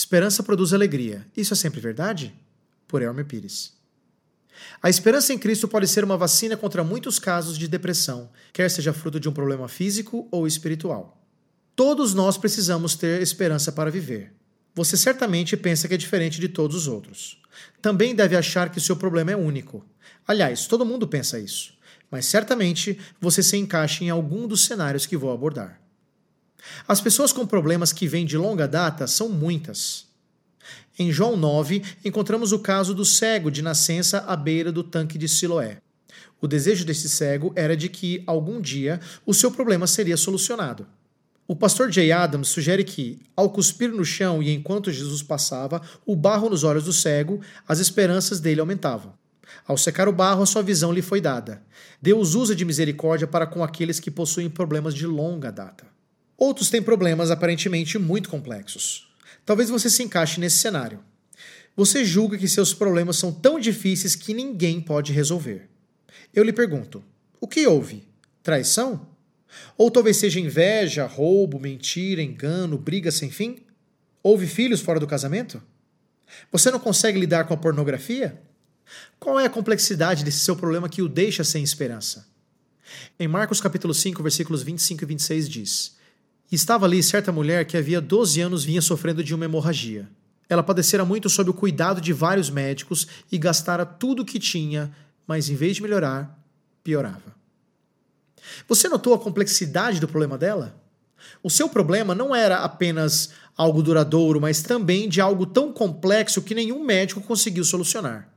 Esperança produz alegria. Isso é sempre verdade? Por Elmer Pires. A esperança em Cristo pode ser uma vacina contra muitos casos de depressão, quer seja fruto de um problema físico ou espiritual. Todos nós precisamos ter esperança para viver. Você certamente pensa que é diferente de todos os outros. Também deve achar que seu problema é único. Aliás, todo mundo pensa isso. Mas certamente você se encaixa em algum dos cenários que vou abordar. As pessoas com problemas que vêm de longa data são muitas. Em João 9, encontramos o caso do cego de nascença à beira do tanque de Siloé. O desejo desse cego era de que, algum dia, o seu problema seria solucionado. O pastor Jay Adams sugere que, ao cuspir no chão e enquanto Jesus passava, o barro nos olhos do cego, as esperanças dele aumentavam. Ao secar o barro, a sua visão lhe foi dada. Deus usa de misericórdia para com aqueles que possuem problemas de longa data. Outros têm problemas aparentemente muito complexos. Talvez você se encaixe nesse cenário. Você julga que seus problemas são tão difíceis que ninguém pode resolver. Eu lhe pergunto: o que houve? Traição? Ou talvez seja inveja, roubo, mentira, engano, briga sem fim? Houve filhos fora do casamento? Você não consegue lidar com a pornografia? Qual é a complexidade desse seu problema que o deixa sem esperança? Em Marcos capítulo 5, versículos 25 e 26 diz: estava ali certa mulher que havia 12 anos vinha sofrendo de uma hemorragia. Ela padecera muito sob o cuidado de vários médicos e gastara tudo o que tinha, mas em vez de melhorar, piorava. Você notou a complexidade do problema dela? O seu problema não era apenas algo duradouro, mas também de algo tão complexo que nenhum médico conseguiu solucionar.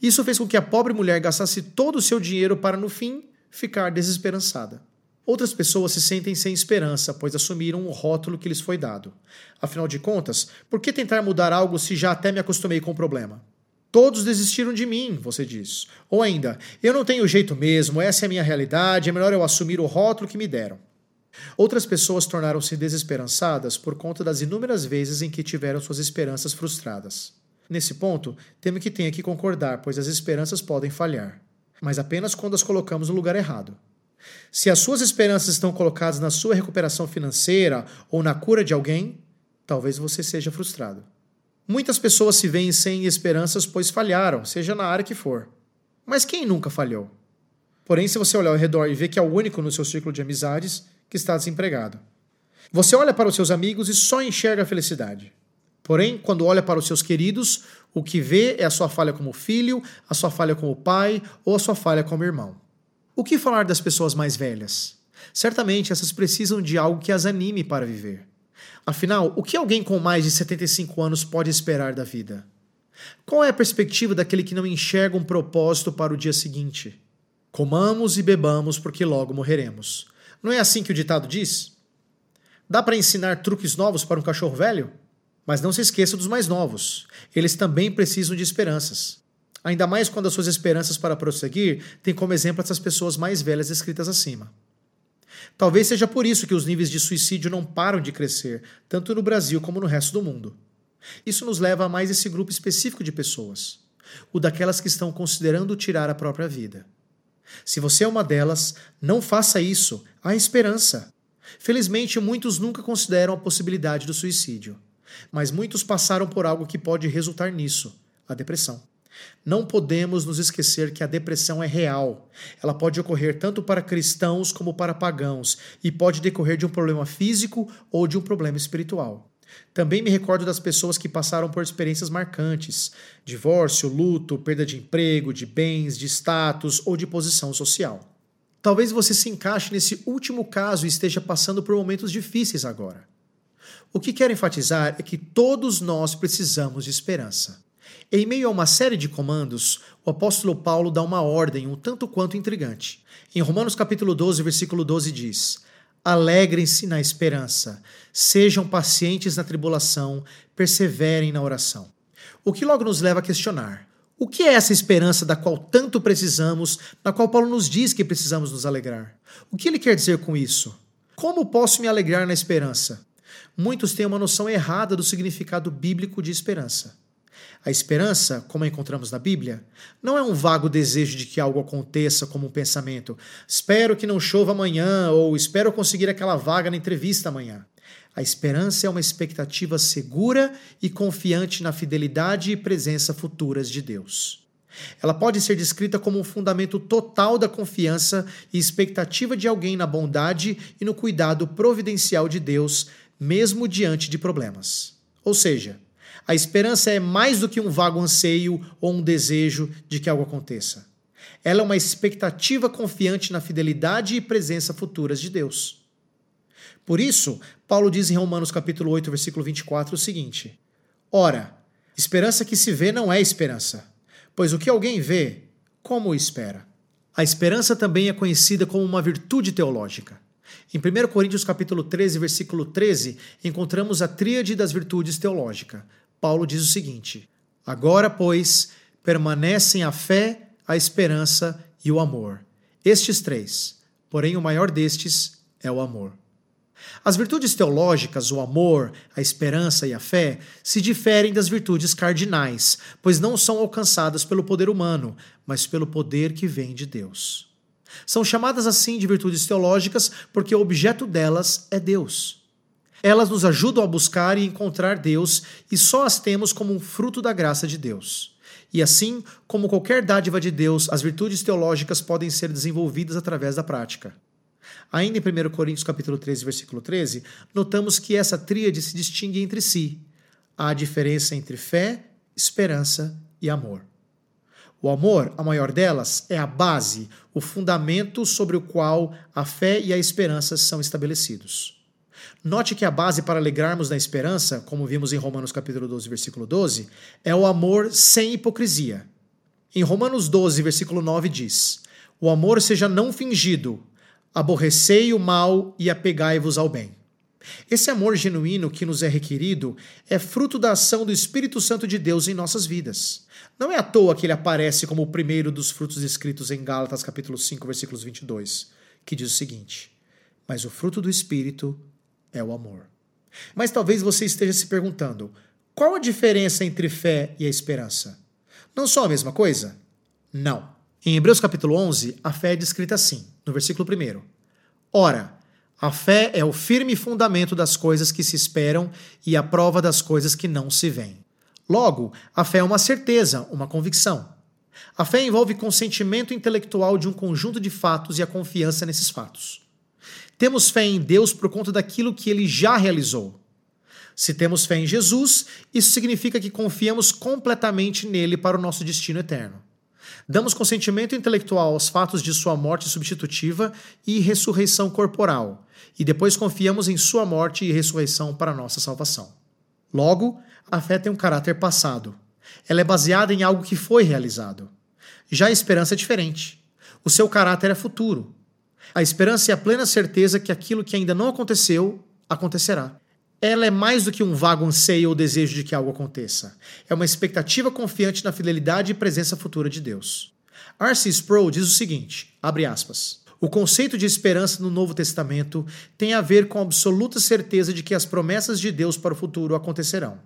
Isso fez com que a pobre mulher gastasse todo o seu dinheiro para, no fim, ficar desesperançada. Outras pessoas se sentem sem esperança, pois assumiram o rótulo que lhes foi dado. Afinal de contas, por que tentar mudar algo se já até me acostumei com o problema? Todos desistiram de mim, você diz. Ou ainda, eu não tenho jeito mesmo, essa é a minha realidade, é melhor eu assumir o rótulo que me deram. Outras pessoas tornaram-se desesperançadas por conta das inúmeras vezes em que tiveram suas esperanças frustradas. Nesse ponto, temo que tenha que concordar, pois as esperanças podem falhar, mas apenas quando as colocamos no lugar errado. Se as suas esperanças estão colocadas na sua recuperação financeira ou na cura de alguém, talvez você seja frustrado. Muitas pessoas se veem sem esperanças pois falharam, seja na área que for. Mas quem nunca falhou? Porém, se você olhar ao redor e ver que é o único no seu círculo de amizades que está desempregado. Você olha para os seus amigos e só enxerga a felicidade. Porém, quando olha para os seus queridos, o que vê é a sua falha como filho, a sua falha como pai ou a sua falha como irmão. O que falar das pessoas mais velhas? Certamente essas precisam de algo que as anime para viver. Afinal, o que alguém com mais de 75 anos pode esperar da vida? Qual é a perspectiva daquele que não enxerga um propósito para o dia seguinte? Comamos e bebamos porque logo morreremos. Não é assim que o ditado diz? Dá para ensinar truques novos para um cachorro velho? Mas não se esqueça dos mais novos. Eles também precisam de esperanças. Ainda mais quando as suas esperanças para prosseguir têm como exemplo essas pessoas mais velhas descritas acima. Talvez seja por isso que os níveis de suicídio não param de crescer, tanto no Brasil como no resto do mundo. Isso nos leva a mais esse grupo específico de pessoas, o daquelas que estão considerando tirar a própria vida. Se você é uma delas, não faça isso, há esperança. Felizmente, muitos nunca consideram a possibilidade do suicídio, mas muitos passaram por algo que pode resultar nisso a depressão. Não podemos nos esquecer que a depressão é real. Ela pode ocorrer tanto para cristãos como para pagãos e pode decorrer de um problema físico ou de um problema espiritual. Também me recordo das pessoas que passaram por experiências marcantes: divórcio, luto, perda de emprego, de bens, de status ou de posição social. Talvez você se encaixe nesse último caso e esteja passando por momentos difíceis agora. O que quero enfatizar é que todos nós precisamos de esperança. Em meio a uma série de comandos, o apóstolo Paulo dá uma ordem um tanto quanto intrigante. Em Romanos capítulo 12, versículo 12 diz: Alegrem-se na esperança, sejam pacientes na tribulação, perseverem na oração. O que logo nos leva a questionar: o que é essa esperança da qual tanto precisamos, na qual Paulo nos diz que precisamos nos alegrar? O que ele quer dizer com isso? Como posso me alegrar na esperança? Muitos têm uma noção errada do significado bíblico de esperança. A esperança, como a encontramos na Bíblia, não é um vago desejo de que algo aconteça como um pensamento. Espero que não chova amanhã ou espero conseguir aquela vaga na entrevista amanhã. A esperança é uma expectativa segura e confiante na fidelidade e presença futuras de Deus. Ela pode ser descrita como um fundamento total da confiança e expectativa de alguém na bondade e no cuidado providencial de Deus, mesmo diante de problemas. Ou seja, a esperança é mais do que um vago anseio ou um desejo de que algo aconteça. Ela é uma expectativa confiante na fidelidade e presença futuras de Deus. Por isso, Paulo diz em Romanos capítulo 8, versículo 24 o seguinte: Ora, esperança que se vê não é esperança, pois o que alguém vê, como espera? A esperança também é conhecida como uma virtude teológica. Em 1 Coríntios capítulo 13, versículo 13, encontramos a tríade das virtudes teológicas. Paulo diz o seguinte: Agora, pois, permanecem a fé, a esperança e o amor. Estes três, porém o maior destes é o amor. As virtudes teológicas, o amor, a esperança e a fé, se diferem das virtudes cardinais, pois não são alcançadas pelo poder humano, mas pelo poder que vem de Deus. São chamadas assim de virtudes teológicas porque o objeto delas é Deus. Elas nos ajudam a buscar e encontrar Deus e só as temos como um fruto da graça de Deus. E assim, como qualquer dádiva de Deus, as virtudes teológicas podem ser desenvolvidas através da prática. Ainda em 1 Coríntios capítulo 13, versículo 13, notamos que essa tríade se distingue entre si. Há a diferença entre fé, esperança e amor. O amor, a maior delas, é a base, o fundamento sobre o qual a fé e a esperança são estabelecidos. Note que a base para alegrarmos na esperança, como vimos em Romanos capítulo 12, versículo 12, é o amor sem hipocrisia. Em Romanos 12, versículo 9 diz: O amor seja não fingido, aborrecei o mal e apegai-vos ao bem. Esse amor genuíno que nos é requerido é fruto da ação do Espírito Santo de Deus em nossas vidas. Não é à toa que ele aparece como o primeiro dos frutos escritos em Gálatas capítulo 5, versículos 22, que diz o seguinte: Mas o fruto do Espírito é o amor. Mas talvez você esteja se perguntando: qual a diferença entre fé e a esperança? Não são a mesma coisa? Não. Em Hebreus capítulo 11, a fé é descrita assim, no versículo 1. Ora, a fé é o firme fundamento das coisas que se esperam e a prova das coisas que não se veem. Logo, a fé é uma certeza, uma convicção. A fé envolve consentimento intelectual de um conjunto de fatos e a confiança nesses fatos. Temos fé em Deus por conta daquilo que ele já realizou. Se temos fé em Jesus, isso significa que confiamos completamente nele para o nosso destino eterno. Damos consentimento intelectual aos fatos de sua morte substitutiva e ressurreição corporal, e depois confiamos em sua morte e ressurreição para nossa salvação. Logo, a fé tem um caráter passado. Ela é baseada em algo que foi realizado. Já a esperança é diferente. O seu caráter é futuro. A esperança é a plena certeza que aquilo que ainda não aconteceu acontecerá. Ela é mais do que um vago anseio ou desejo de que algo aconteça. É uma expectativa confiante na fidelidade e presença futura de Deus. R.C. Sproul diz o seguinte, abre aspas, o conceito de esperança no Novo Testamento tem a ver com a absoluta certeza de que as promessas de Deus para o futuro acontecerão.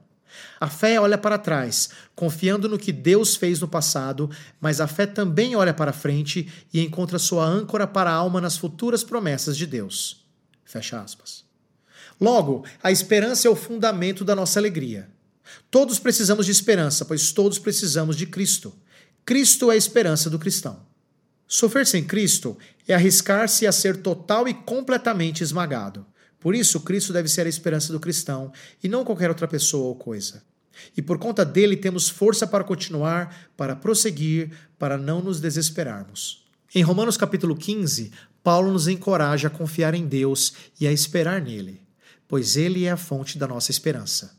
A fé olha para trás, confiando no que Deus fez no passado, mas a fé também olha para frente e encontra sua âncora para a alma nas futuras promessas de Deus. Fecha aspas. Logo, a esperança é o fundamento da nossa alegria. Todos precisamos de esperança, pois todos precisamos de Cristo. Cristo é a esperança do cristão. Sofrer sem Cristo é arriscar-se a ser total e completamente esmagado. Por isso, Cristo deve ser a esperança do cristão e não qualquer outra pessoa ou coisa. E por conta dele temos força para continuar, para prosseguir, para não nos desesperarmos. Em Romanos capítulo 15, Paulo nos encoraja a confiar em Deus e a esperar nele pois ele é a fonte da nossa esperança.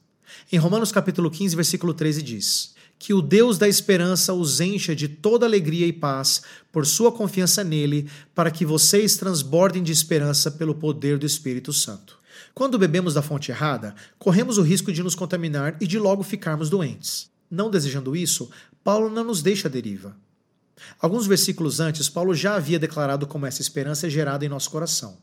Em Romanos capítulo 15, versículo 13 diz: Que o Deus da esperança os encha de toda alegria e paz por sua confiança nele, para que vocês transbordem de esperança pelo poder do Espírito Santo. Quando bebemos da fonte errada, corremos o risco de nos contaminar e de logo ficarmos doentes. Não desejando isso, Paulo não nos deixa à deriva. Alguns versículos antes, Paulo já havia declarado como essa esperança é gerada em nosso coração.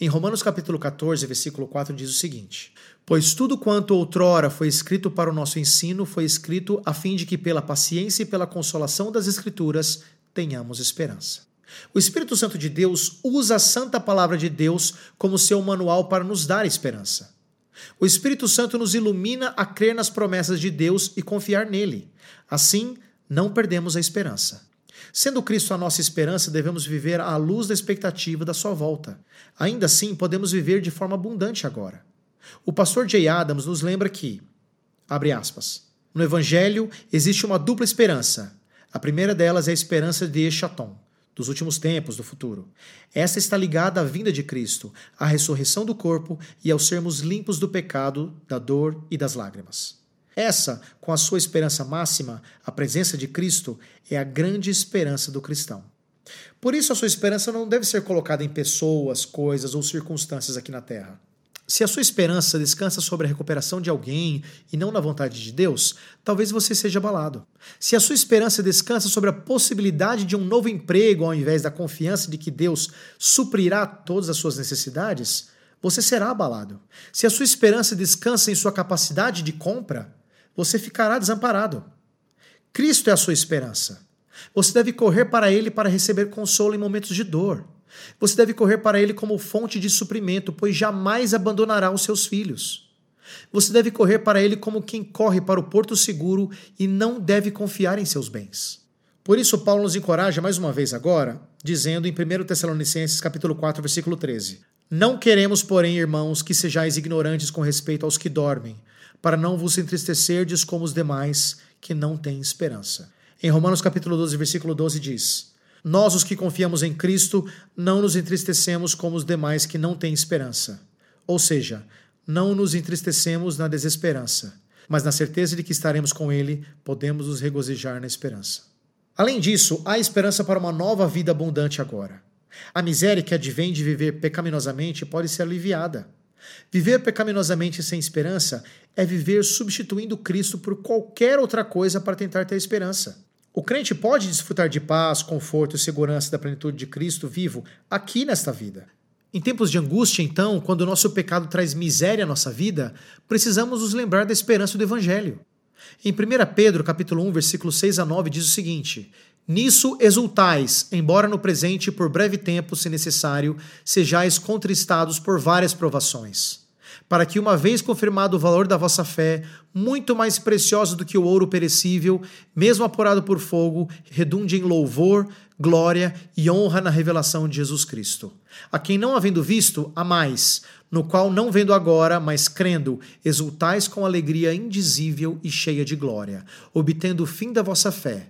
Em Romanos capítulo 14, versículo 4 diz o seguinte: Pois tudo quanto outrora foi escrito para o nosso ensino foi escrito a fim de que pela paciência e pela consolação das escrituras tenhamos esperança. O Espírito Santo de Deus usa a santa palavra de Deus como seu manual para nos dar esperança. O Espírito Santo nos ilumina a crer nas promessas de Deus e confiar nele. Assim, não perdemos a esperança. Sendo Cristo a nossa esperança, devemos viver à luz da expectativa da sua volta. Ainda assim, podemos viver de forma abundante agora. O pastor Jay Adams nos lembra que, abre aspas, no Evangelho existe uma dupla esperança. A primeira delas é a esperança de Echaton, dos últimos tempos, do futuro. Essa está ligada à vinda de Cristo, à ressurreição do corpo e ao sermos limpos do pecado, da dor e das lágrimas. Essa, com a sua esperança máxima, a presença de Cristo, é a grande esperança do cristão. Por isso, a sua esperança não deve ser colocada em pessoas, coisas ou circunstâncias aqui na terra. Se a sua esperança descansa sobre a recuperação de alguém e não na vontade de Deus, talvez você seja abalado. Se a sua esperança descansa sobre a possibilidade de um novo emprego ao invés da confiança de que Deus suprirá todas as suas necessidades, você será abalado. Se a sua esperança descansa em sua capacidade de compra, você ficará desamparado. Cristo é a sua esperança. Você deve correr para Ele para receber consolo em momentos de dor. Você deve correr para Ele como fonte de suprimento, pois jamais abandonará os seus filhos. Você deve correr para Ele como quem corre para o porto seguro e não deve confiar em seus bens. Por isso, Paulo nos encoraja mais uma vez agora, dizendo em 1 Tessalonicenses capítulo 4, versículo 13: Não queremos, porém, irmãos, que sejais ignorantes com respeito aos que dormem, para não vos entristecerdes como os demais que não têm esperança. Em Romanos capítulo 12, versículo 12 diz: Nós os que confiamos em Cristo não nos entristecemos como os demais que não têm esperança. Ou seja, não nos entristecemos na desesperança, mas na certeza de que estaremos com ele, podemos nos regozijar na esperança. Além disso, há esperança para uma nova vida abundante agora. A miséria que advém de viver pecaminosamente pode ser aliviada. Viver pecaminosamente sem esperança é viver substituindo Cristo por qualquer outra coisa para tentar ter esperança. O crente pode desfrutar de paz, conforto e segurança da plenitude de Cristo vivo aqui nesta vida. Em tempos de angústia, então, quando o nosso pecado traz miséria à nossa vida, precisamos nos lembrar da esperança do Evangelho. Em 1 Pedro, capítulo 1, versículos 6 a 9, diz o seguinte: Nisso exultais, embora no presente, por breve tempo, se necessário, sejais contristados por várias provações, para que, uma vez confirmado o valor da vossa fé, muito mais precioso do que o ouro perecível, mesmo apurado por fogo, redunde em louvor, glória e honra na revelação de Jesus Cristo. A quem não havendo visto, a mais, no qual não vendo agora, mas crendo, exultais com alegria indizível e cheia de glória, obtendo o fim da vossa fé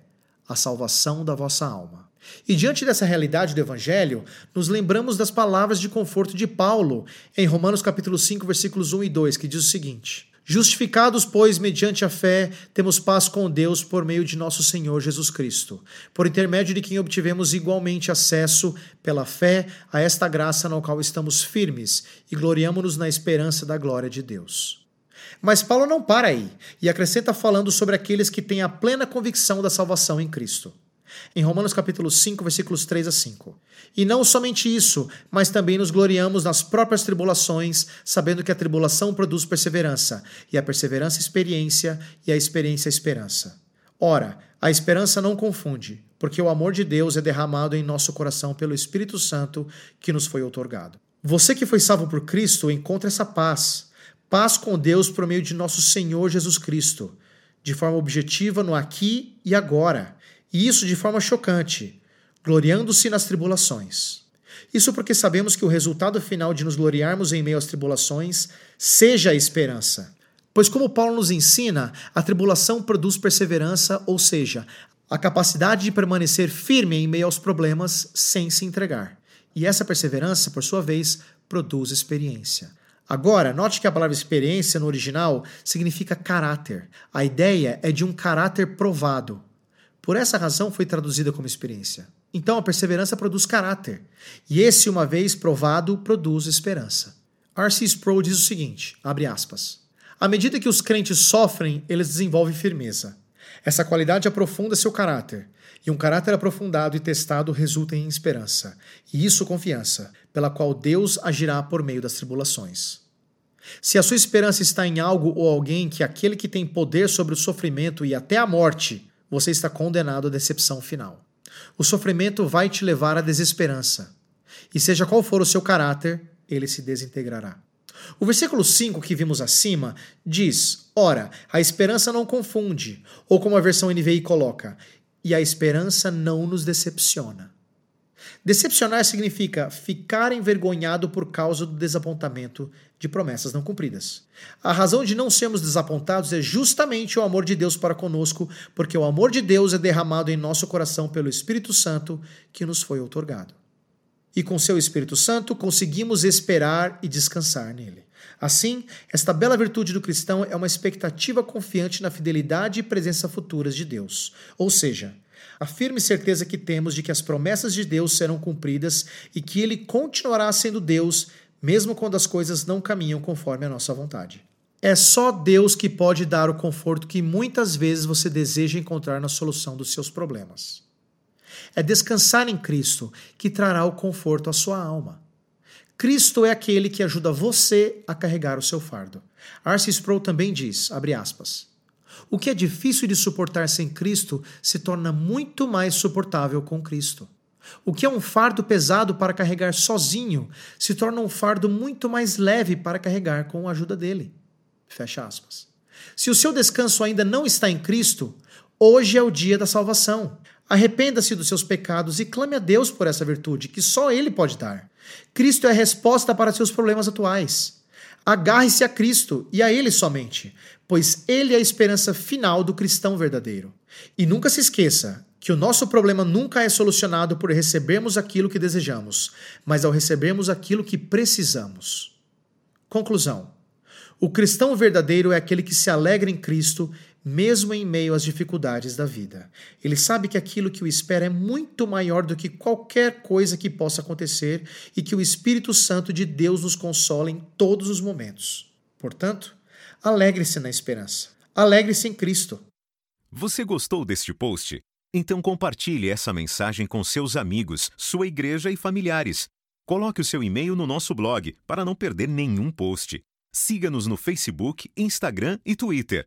a salvação da vossa alma. E diante dessa realidade do evangelho, nos lembramos das palavras de conforto de Paulo em Romanos capítulo 5, versículos 1 e 2, que diz o seguinte: Justificados, pois, mediante a fé, temos paz com Deus por meio de nosso Senhor Jesus Cristo, por intermédio de quem obtivemos igualmente acesso, pela fé, a esta graça na qual estamos firmes e gloriamo-nos na esperança da glória de Deus. Mas Paulo não para aí e acrescenta falando sobre aqueles que têm a plena convicção da salvação em Cristo. Em Romanos capítulo 5, versículos 3 a 5. E não somente isso, mas também nos gloriamos nas próprias tribulações, sabendo que a tribulação produz perseverança, e a perseverança experiência, e a experiência esperança. Ora, a esperança não confunde, porque o amor de Deus é derramado em nosso coração pelo Espírito Santo que nos foi outorgado. Você que foi salvo por Cristo encontra essa paz, Paz com Deus por meio de nosso Senhor Jesus Cristo, de forma objetiva no aqui e agora, e isso de forma chocante, gloriando-se nas tribulações. Isso porque sabemos que o resultado final de nos gloriarmos em meio às tribulações seja a esperança. Pois, como Paulo nos ensina, a tribulação produz perseverança, ou seja, a capacidade de permanecer firme em meio aos problemas sem se entregar. E essa perseverança, por sua vez, produz experiência. Agora, note que a palavra experiência no original significa caráter. A ideia é de um caráter provado. Por essa razão foi traduzida como experiência. Então a perseverança produz caráter, e esse, uma vez provado, produz esperança. R.C. Sproul diz o seguinte: abre aspas. À medida que os crentes sofrem, eles desenvolvem firmeza. Essa qualidade aprofunda seu caráter, e um caráter aprofundado e testado resulta em esperança, e isso confiança, pela qual Deus agirá por meio das tribulações. Se a sua esperança está em algo ou alguém que aquele que tem poder sobre o sofrimento e até a morte, você está condenado à decepção final. O sofrimento vai te levar à desesperança. E seja qual for o seu caráter, ele se desintegrará. O versículo 5 que vimos acima diz: Ora, a esperança não confunde, ou como a versão NVI coloca, e a esperança não nos decepciona. Decepcionar significa ficar envergonhado por causa do desapontamento de promessas não cumpridas. A razão de não sermos desapontados é justamente o amor de Deus para conosco, porque o amor de Deus é derramado em nosso coração pelo Espírito Santo que nos foi outorgado. E com seu Espírito Santo conseguimos esperar e descansar nele. Assim, esta bela virtude do cristão é uma expectativa confiante na fidelidade e presença futuras de Deus. Ou seja, a firme certeza que temos de que as promessas de Deus serão cumpridas e que Ele continuará sendo Deus, mesmo quando as coisas não caminham conforme a nossa vontade. É só Deus que pode dar o conforto que muitas vezes você deseja encontrar na solução dos seus problemas. É descansar em Cristo que trará o conforto à sua alma. Cristo é aquele que ajuda você a carregar o seu fardo. Arce Sproul também diz, aspas, o que é difícil de suportar sem Cristo se torna muito mais suportável com Cristo. O que é um fardo pesado para carregar sozinho se torna um fardo muito mais leve para carregar com a ajuda dele. Fecha aspas. Se o seu descanso ainda não está em Cristo, hoje é o dia da salvação. Arrependa-se dos seus pecados e clame a Deus por essa virtude que só Ele pode dar. Cristo é a resposta para seus problemas atuais. Agarre-se a Cristo e a Ele somente, pois Ele é a esperança final do cristão verdadeiro. E nunca se esqueça que o nosso problema nunca é solucionado por recebermos aquilo que desejamos, mas ao recebermos aquilo que precisamos. Conclusão: O cristão verdadeiro é aquele que se alegra em Cristo mesmo em meio às dificuldades da vida. Ele sabe que aquilo que o espera é muito maior do que qualquer coisa que possa acontecer e que o Espírito Santo de Deus nos consola em todos os momentos. Portanto, alegre-se na esperança. Alegre-se em Cristo. Você gostou deste post? Então compartilhe essa mensagem com seus amigos, sua igreja e familiares. Coloque o seu e-mail no nosso blog para não perder nenhum post. Siga-nos no Facebook, Instagram e Twitter.